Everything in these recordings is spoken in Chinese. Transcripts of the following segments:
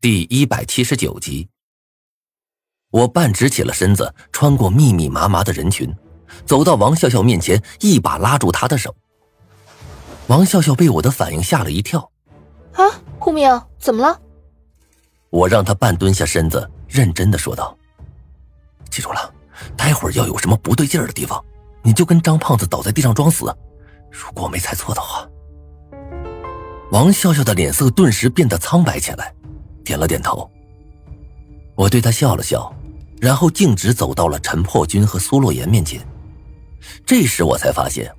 第一百七十九集，我半直起了身子，穿过密密麻麻的人群，走到王笑笑面前，一把拉住她的手。王笑笑被我的反应吓了一跳。啊，顾明，怎么了？我让他半蹲下身子，认真的说道：“记住了，待会儿要有什么不对劲儿的地方，你就跟张胖子倒在地上装死。如果我没猜错的话。”王笑笑的脸色顿时变得苍白起来。点了点头，我对他笑了笑，然后径直走到了陈破军和苏洛言面前。这时我才发现，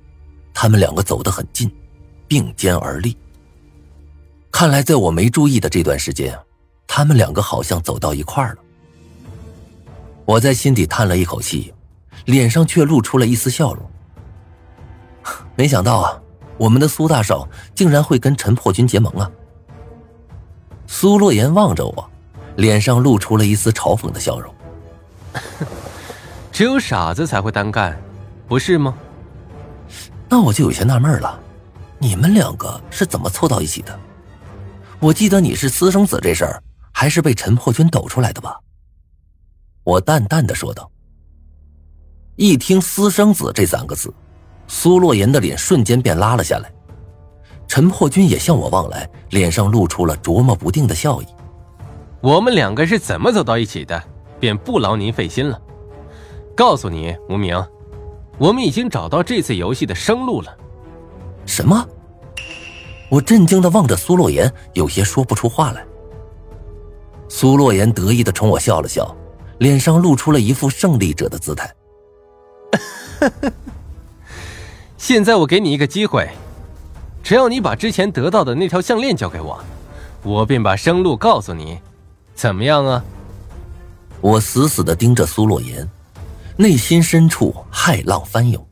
他们两个走得很近，并肩而立。看来在我没注意的这段时间，他们两个好像走到一块儿了。我在心底叹了一口气，脸上却露出了一丝笑容。没想到啊，我们的苏大少竟然会跟陈破军结盟啊！苏洛言望着我，脸上露出了一丝嘲讽的笑容。只有傻子才会单干，不是吗？那我就有些纳闷了，你们两个是怎么凑到一起的？我记得你是私生子这事儿，还是被陈破军抖出来的吧？我淡淡的说道。一听“私生子”这三个字，苏洛言的脸瞬间便拉了下来。陈破军也向我望来，脸上露出了琢磨不定的笑意。我们两个是怎么走到一起的，便不劳您费心了。告诉你，无名，我们已经找到这次游戏的生路了。什么？我震惊的望着苏洛言，有些说不出话来。苏洛言得意的冲我笑了笑，脸上露出了一副胜利者的姿态。现在我给你一个机会。只要你把之前得到的那条项链交给我，我便把生路告诉你，怎么样啊？我死死的盯着苏洛言，内心深处骇浪翻涌。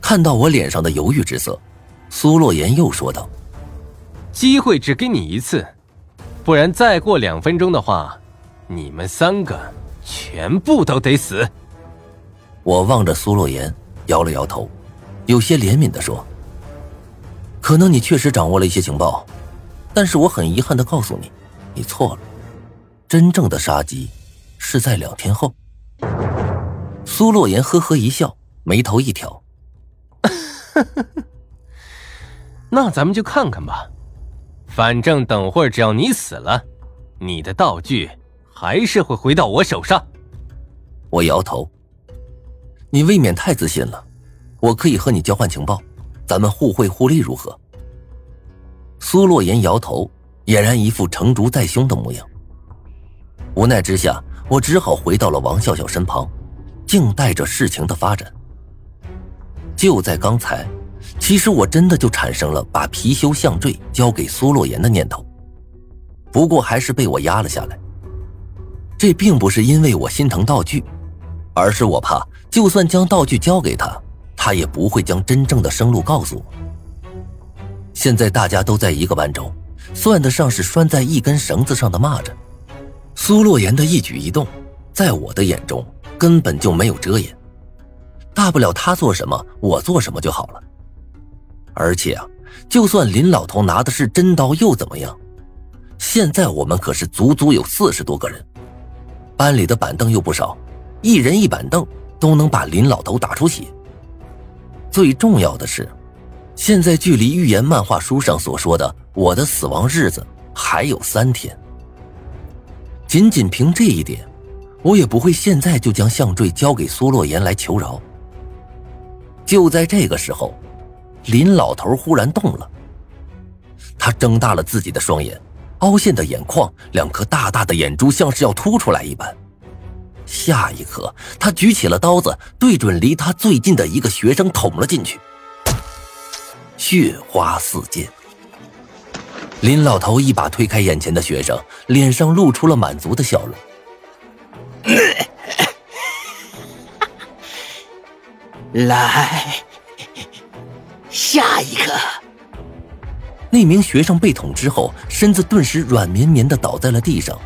看到我脸上的犹豫之色，苏洛言又说道：“机会只给你一次，不然再过两分钟的话，你们三个全部都得死。”我望着苏洛言，摇了摇头，有些怜悯的说。可能你确实掌握了一些情报，但是我很遗憾的告诉你，你错了。真正的杀机是在两天后。苏洛言呵呵一笑，眉头一挑：“ 那咱们就看看吧。反正等会儿只要你死了，你的道具还是会回到我手上。”我摇头：“你未免太自信了。我可以和你交换情报。”咱们互惠互利如何？苏洛言摇头，俨然一副成竹在胸的模样。无奈之下，我只好回到了王笑笑身旁，静待着事情的发展。就在刚才，其实我真的就产生了把貔貅项坠交给苏洛言的念头，不过还是被我压了下来。这并不是因为我心疼道具，而是我怕，就算将道具交给他。他也不会将真正的生路告诉我。现在大家都在一个班中，算得上是拴在一根绳子上的蚂蚱。苏洛言的一举一动，在我的眼中根本就没有遮掩。大不了他做什么，我做什么就好了。而且啊，就算林老头拿的是真刀，又怎么样？现在我们可是足足有四十多个人，班里的板凳又不少，一人一板凳都能把林老头打出血。最重要的是，现在距离预言漫画书上所说的我的死亡日子还有三天。仅仅凭这一点，我也不会现在就将项坠交给苏洛言来求饶。就在这个时候，林老头忽然动了，他睁大了自己的双眼，凹陷的眼眶，两颗大大的眼珠像是要凸出来一般。下一刻，他举起了刀子，对准离他最近的一个学生捅了进去，血花四溅。林老头一把推开眼前的学生，脸上露出了满足的笑容。来，下一个。那名学生被捅之后，身子顿时软绵绵的倒在了地上。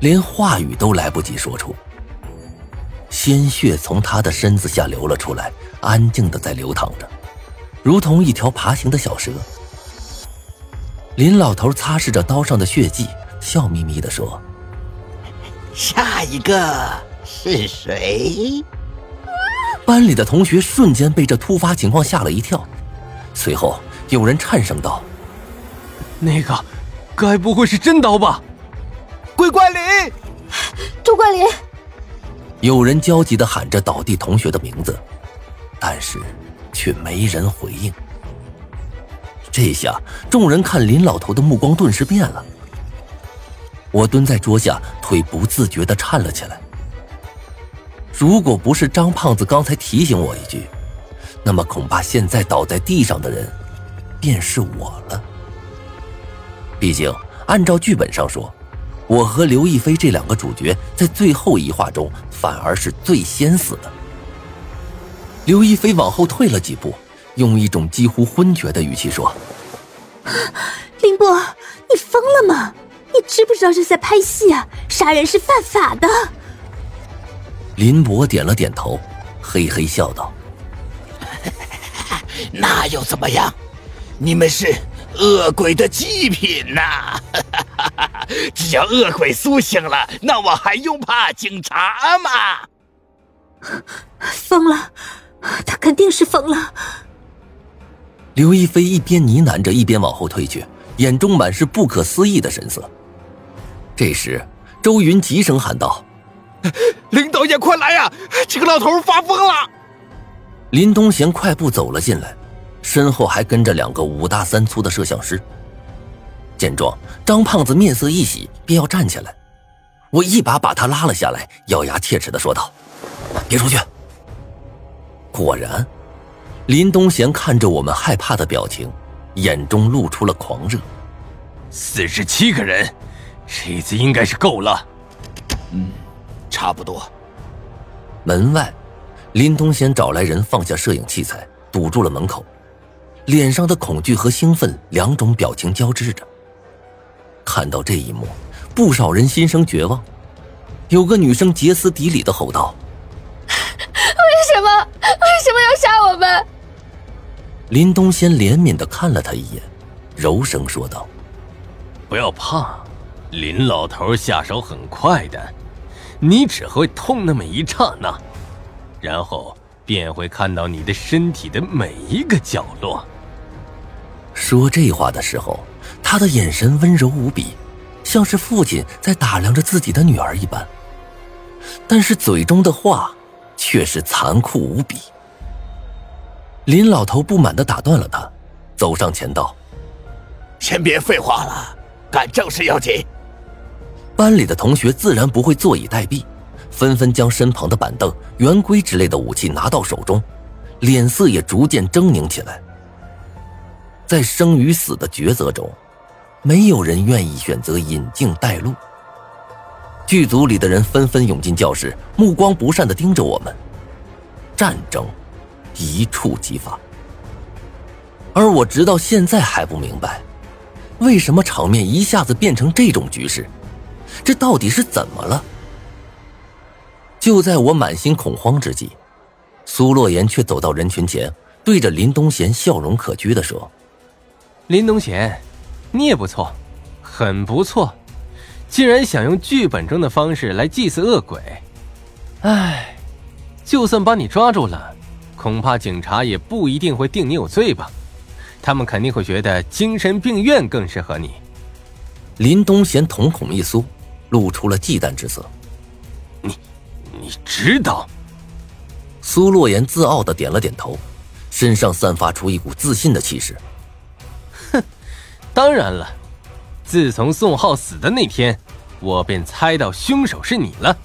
连话语都来不及说出，鲜血从他的身子下流了出来，安静的在流淌着，如同一条爬行的小蛇。林老头擦拭着刀上的血迹，笑眯眯的说：“下一个是谁？”班里的同学瞬间被这突发情况吓了一跳，随后有人颤声道：“那个，该不会是真刀吧？”鬼怪林，周怪林。有人焦急的喊着倒地同学的名字，但是却没人回应。这下众人看林老头的目光顿时变了。我蹲在桌下，腿不自觉的颤了起来。如果不是张胖子刚才提醒我一句，那么恐怕现在倒在地上的人，便是我了。毕竟按照剧本上说。我和刘亦菲这两个主角在最后一话中反而是最先死的。刘亦菲往后退了几步，用一种几乎昏厥的语气说：“林博，你疯了吗？你知不知道这是在拍戏啊？杀人是犯法的。”林博点了点头，嘿嘿笑道：“那又怎么样？你们是恶鬼的祭品呐！” 只要恶鬼苏醒了，那我还用怕警察吗？疯了，他肯定是疯了。刘亦菲一边呢喃着，一边往后退去，眼中满是不可思议的神色。这时，周云急声喊道：“林导演，快来呀！这个老头发疯了！”林东贤快步走了进来，身后还跟着两个五大三粗的摄像师。见状，张胖子面色一喜，便要站起来。我一把把他拉了下来，咬牙切齿的说道：“别出去！”果然，林东贤看着我们害怕的表情，眼中露出了狂热。四十七个人，这次应该是够了。嗯，差不多。门外，林东贤找来人放下摄影器材，堵住了门口，脸上的恐惧和兴奋两种表情交织着。看到这一幕，不少人心生绝望。有个女生歇斯底里的吼道：“为什么？为什么要杀我们？”林东先怜悯的看了他一眼，柔声说道：“不要怕，林老头下手很快的，你只会痛那么一刹那，然后便会看到你的身体的每一个角落。”说这话的时候。他的眼神温柔无比，像是父亲在打量着自己的女儿一般。但是嘴中的话却是残酷无比。林老头不满的打断了他，走上前道：“先别废话了，干正事要紧。”班里的同学自然不会坐以待毙，纷纷将身旁的板凳、圆规之类的武器拿到手中，脸色也逐渐狰狞起来。在生与死的抉择中。没有人愿意选择引颈带路。剧组里的人纷纷涌进教室，目光不善的盯着我们。战争一触即发，而我直到现在还不明白，为什么场面一下子变成这种局势，这到底是怎么了？就在我满心恐慌之际，苏洛言却走到人群前，对着林东贤笑容可掬的说：“林东贤。”你也不错，很不错，竟然想用剧本中的方式来祭祀恶鬼。唉，就算把你抓住了，恐怕警察也不一定会定你有罪吧？他们肯定会觉得精神病院更适合你。林东贤瞳孔一缩，露出了忌惮之色。你，你知道？苏洛言自傲的点了点头，身上散发出一股自信的气势。当然了，自从宋浩死的那天，我便猜到凶手是你了。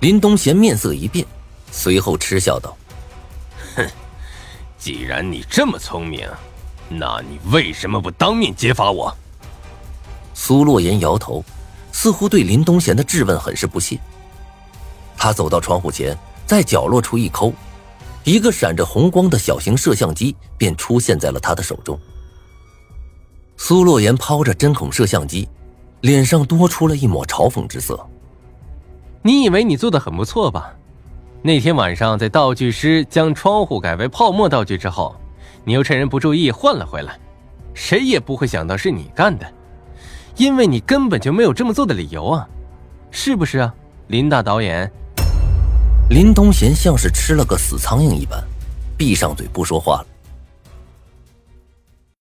林东贤面色一变，随后嗤笑道：“哼，既然你这么聪明，那你为什么不当面揭发我？”苏洛言摇头，似乎对林东贤的质问很是不屑。他走到窗户前，在角落处一抠，一个闪着红光的小型摄像机便出现在了他的手中。苏洛言抛着针孔摄像机，脸上多出了一抹嘲讽之色。你以为你做的很不错吧？那天晚上在道具师将窗户改为泡沫道具之后，你又趁人不注意换了回来，谁也不会想到是你干的。因为你根本就没有这么做的理由啊，是不是啊，林大导演？林东贤像是吃了个死苍蝇一般，闭上嘴不说话了。